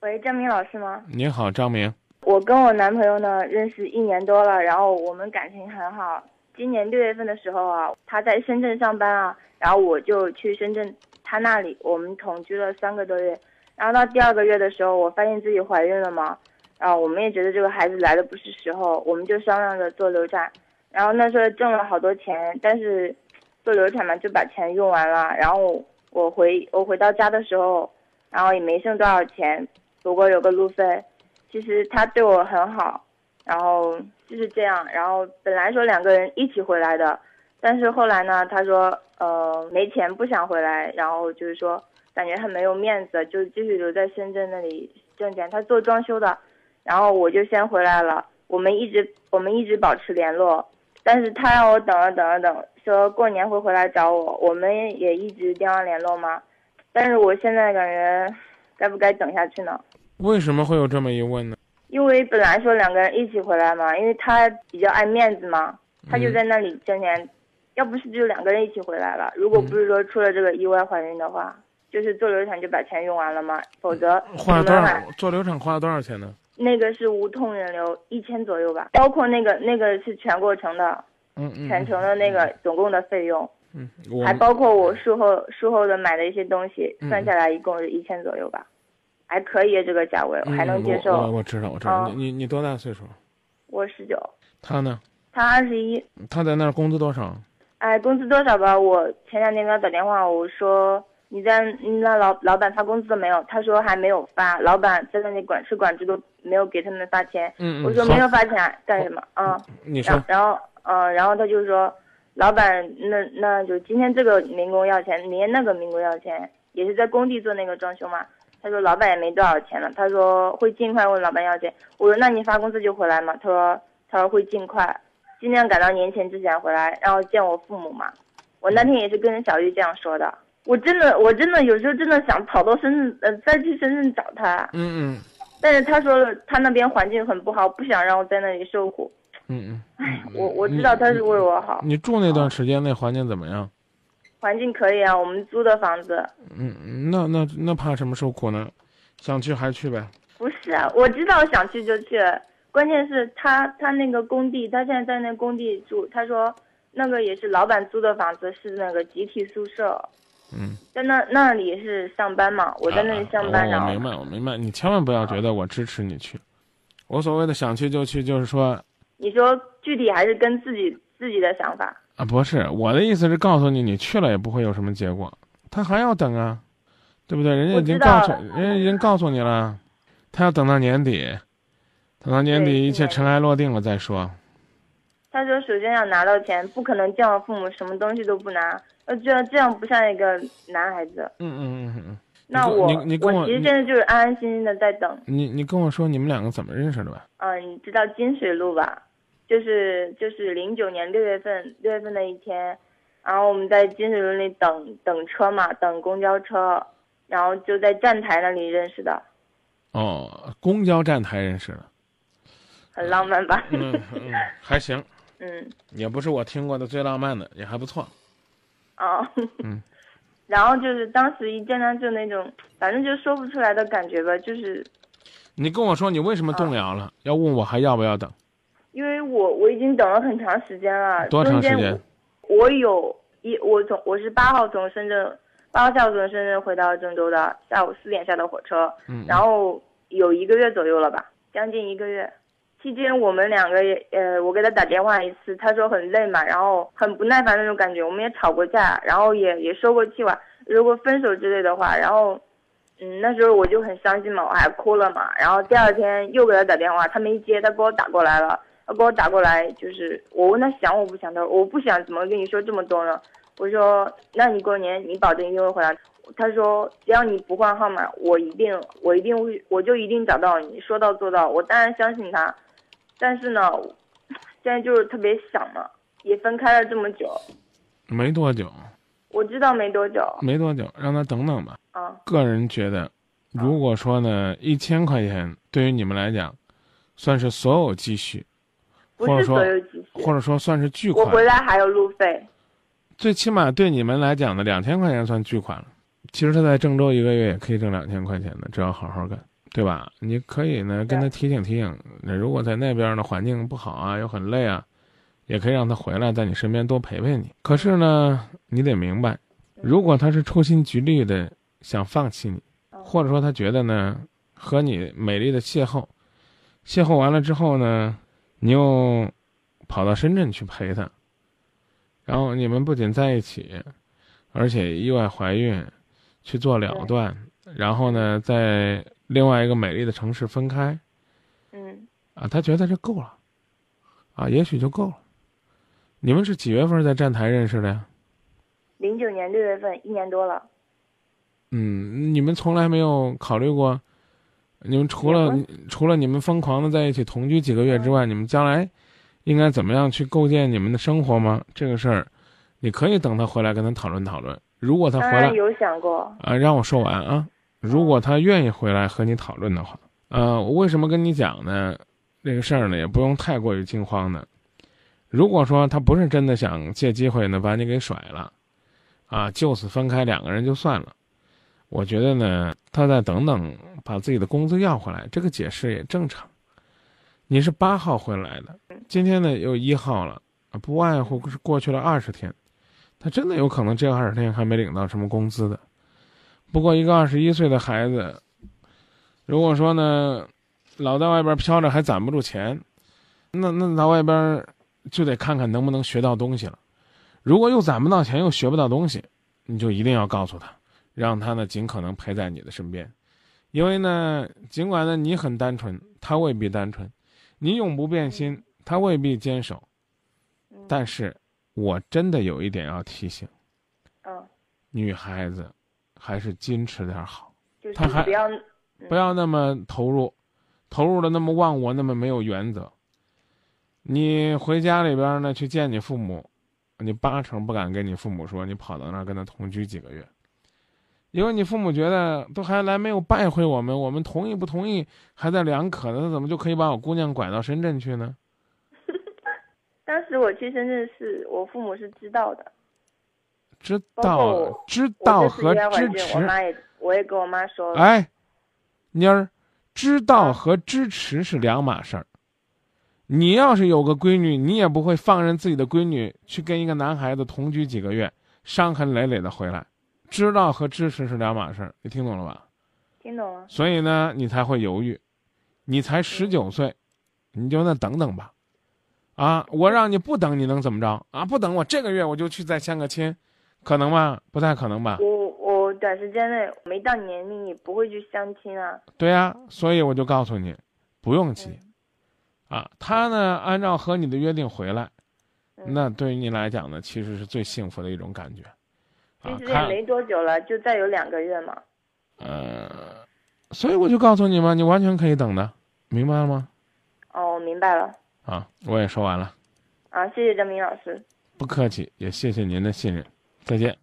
喂，张明老师吗？你好，张明。我跟我男朋友呢认识一年多了，然后我们感情很好。今年六月份的时候啊，他在深圳上班啊，然后我就去深圳他那里，我们同居了三个多月。然后到第二个月的时候，我发现自己怀孕了嘛，然后我们也觉得这个孩子来的不是时候，我们就商量着做流产。然后那时候挣了好多钱，但是做流产嘛就把钱用完了。然后我回我回到家的时候，然后也没剩多少钱，不过有个路费。其实他对我很好，然后就是这样。然后本来说两个人一起回来的，但是后来呢，他说呃没钱不想回来，然后就是说感觉很没有面子，就继续留在深圳那里挣钱。他做装修的，然后我就先回来了。我们一直我们一直保持联络，但是他让我等了等了等，说过年会回来找我。我们也一直电话联络嘛，但是我现在感觉该不该等下去呢？为什么会有这么一问呢？因为本来说两个人一起回来嘛，因为他比较爱面子嘛，他就在那里挣钱。要不是就两个人一起回来了，如果不是说出了这个意外怀孕的话，就是做流产就把钱用完了嘛，否则花了多少？做流产花了多少钱呢？那个是无痛人流一千左右吧，包括那个那个是全过程的，嗯嗯，全程的那个总共的费用，嗯，还包括我术后术后的买的一些东西，算下来一共是一千左右吧。还可以这个价位，我还能接受。我我知道，我知道。你你你多大岁数？我十九。他呢？他二十一。他在那儿工资多少？哎，工资多少吧？我前两天给他打电话，我说你在那老老板发工资了没有？他说还没有发，老板在那里管吃管住都没有给他们发钱。嗯嗯。我说没有发钱干什么？啊。你说。然后嗯，然后他就说，老板那那就今天这个民工要钱，明天那个民工要钱，也是在工地做那个装修嘛。他说老板也没多少钱了，他说会尽快问老板要钱。我说那你发工资就回来嘛。他说他说会尽快，尽量赶到年前之前回来，然后见我父母嘛。我那天也是跟小玉这样说的。我真的我真的有时候真的想跑到深圳呃再去深圳找他。嗯嗯。但是他说他那边环境很不好，不想让我在那里受苦。嗯嗯。哎，我我知道他是为我好。你住那段时间那环境怎么样？环境可以啊，我们租的房子。嗯，那那那怕什么受苦呢？想去还去呗。不是啊，我知道想去就去，关键是他他那个工地，他现在在那工地住，他说那个也是老板租的房子，是那个集体宿舍。嗯。在那那里是上班嘛？我在那里上班，然后。我明白，我明白，你千万不要觉得我支持你去。我所谓的想去就去，就是说。你说具体还是跟自己自己的想法。啊，不是我的意思是告诉你，你去了也不会有什么结果，他还要等啊，对不对？人家已经告诉，人家已经告诉你了，他要等到年底，等到年底一切尘埃落定了再说。他说：“首先要拿到钱，不可能见我父母什么东西都不拿，呃，这样这样不像一个男孩子。”嗯嗯嗯嗯。那我你你跟我其实现在就是安安心心的在等。你你跟我说你们两个怎么认识的吧？嗯，你知道金水路吧？就是就是零九年六月份六月份的一天，然后我们在金水路里等等车嘛，等公交车，然后就在站台那里认识的。哦，公交站台认识的，很浪漫吧？嗯嗯，还行。嗯。也不是我听过的最浪漫的，也还不错。哦。嗯。然后就是当时一见他就那种，反正就说不出来的感觉吧，就是。你跟我说你为什么动摇了？要问我还要不要等？我我已经等了很长时间了，多长时间？我有一我从我是八号从深圳八号下午从深圳回到郑州的，下午四点下的火车，嗯，然后有一个月左右了吧，将近一个月。期间我们两个也呃，我给他打电话一次，他说很累嘛，然后很不耐烦那种感觉，我们也吵过架，然后也也说过气话，如果分手之类的话，然后嗯那时候我就很伤心嘛，我还哭了嘛，然后第二天又给他打电话，他没接，他给我打过来了。他给我打过来，就是我问他想我不想，他说我不想，怎么跟你说这么多呢？我说那你过年你保证一定会回来。他说只要你不换号码，我一定我一定会我就一定找到你，说到做到。我当然相信他，但是呢，现在就是特别想嘛，也分开了这么久，没多久，我知道没多久，没多久，让他等等吧。啊，个人觉得，如果说呢，一千块钱对于你们来讲，算是所有积蓄。或者说，或者说算是巨款。我回来还有路费。最起码对你们来讲的两千块钱算巨款了。其实他在郑州一个月也可以挣两千块钱的，只要好好干。对吧？你可以呢跟他提醒提醒，那如果在那边呢环境不好啊，又很累啊，也可以让他回来，在你身边多陪陪你。可是呢，你得明白，如果他是处心积虑的想放弃你，或者说他觉得呢和你美丽的邂逅，邂逅完了之后呢，你又跑到深圳去陪他，然后你们不仅在一起，而且意外怀孕，去做了断，然后呢在。另外一个美丽的城市分开，嗯，啊，他觉得这够了，啊，也许就够了。你们是几月份在站台认识的呀？零九年六月份，一年多了。嗯，你们从来没有考虑过，你们除了除了你们疯狂的在一起同居几个月之外，你们将来应该怎么样去构建你们的生活吗？这个事儿，你可以等他回来跟他讨论讨论。如果他回来，有想过啊，让我说完啊。如果他愿意回来和你讨论的话，呃，我为什么跟你讲呢？这个事儿呢，也不用太过于惊慌的。如果说他不是真的想借机会呢把你给甩了，啊，就此分开两个人就算了，我觉得呢，他再等等把自己的工资要回来，这个解释也正常。你是八号回来的，今天呢又一号了，不外乎是过去了二十天，他真的有可能这二十天还没领到什么工资的。不过，一个二十一岁的孩子，如果说呢，老在外边飘着还攒不住钱，那那到外边就得看看能不能学到东西了。如果又攒不到钱又学不到东西，你就一定要告诉他，让他呢尽可能陪在你的身边，因为呢，尽管呢你很单纯，他未必单纯；你永不变心，他未必坚守。但是，我真的有一点要提醒，嗯，女孩子。还是矜持点好，他还不要不要那么投入，投入的那么忘我，那么没有原则。你回家里边呢去见你父母，你八成不敢跟你父母说你跑到那儿跟他同居几个月，因为你父母觉得都还来没有拜会我们，我们同意不同意还在两可呢，他怎么就可以把我姑娘拐到深圳去呢？当时我去深圳是我父母是知道的。知道知道和支持，我妈也我也跟我妈说了。哎，妮儿，知道和支持是两码事儿。你要是有个闺女，你也不会放任自己的闺女去跟一个男孩子同居几个月，伤痕累累的回来。知道和支持是两码事儿，你听懂了吧？听懂了。所以呢，你才会犹豫。你才十九岁，你就那等等吧。啊，我让你不等，你能怎么着？啊，不等我这个月我就去再相个亲。可能吗？不太可能吧。我我短时间内没到年龄，不会去相亲啊。对呀，所以我就告诉你，不用急，啊，他呢按照和你的约定回来，那对于你来讲呢，其实是最幸福的一种感觉。其实也没多久了，就再有两个月嘛。呃，所以我就告诉你嘛，你完全可以等的，明白了吗？哦，明白了。啊，我也说完了。啊，谢谢张明老师。不客气，也谢谢您的信任。再见。